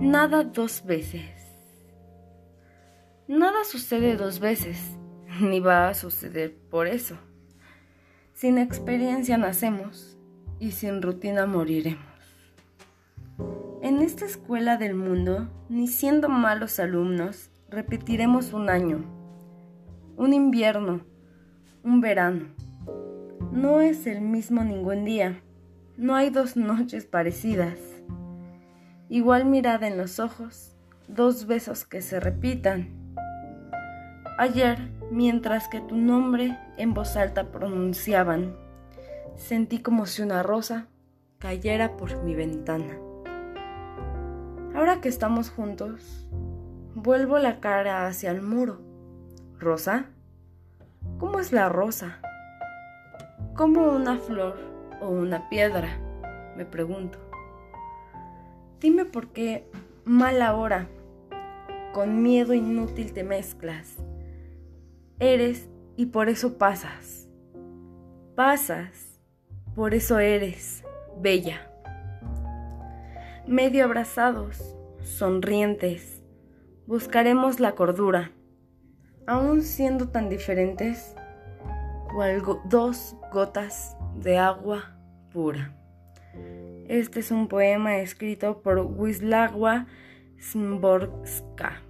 Nada dos veces. Nada sucede dos veces, ni va a suceder por eso. Sin experiencia nacemos y sin rutina moriremos. En esta escuela del mundo, ni siendo malos alumnos, repetiremos un año, un invierno, un verano. No es el mismo ningún día, no hay dos noches parecidas igual mirada en los ojos, dos besos que se repitan. Ayer, mientras que tu nombre en voz alta pronunciaban, sentí como si una rosa cayera por mi ventana. Ahora que estamos juntos, vuelvo la cara hacia el muro. ¿Rosa? ¿Cómo es la rosa? ¿Como una flor o una piedra? Me pregunto. Dime por qué mala hora, con miedo inútil te mezclas. Eres y por eso pasas. Pasas, por eso eres bella. Medio abrazados, sonrientes, buscaremos la cordura, aún siendo tan diferentes, cual dos gotas de agua pura. Este es un poema escrito por Wisława Szymborska.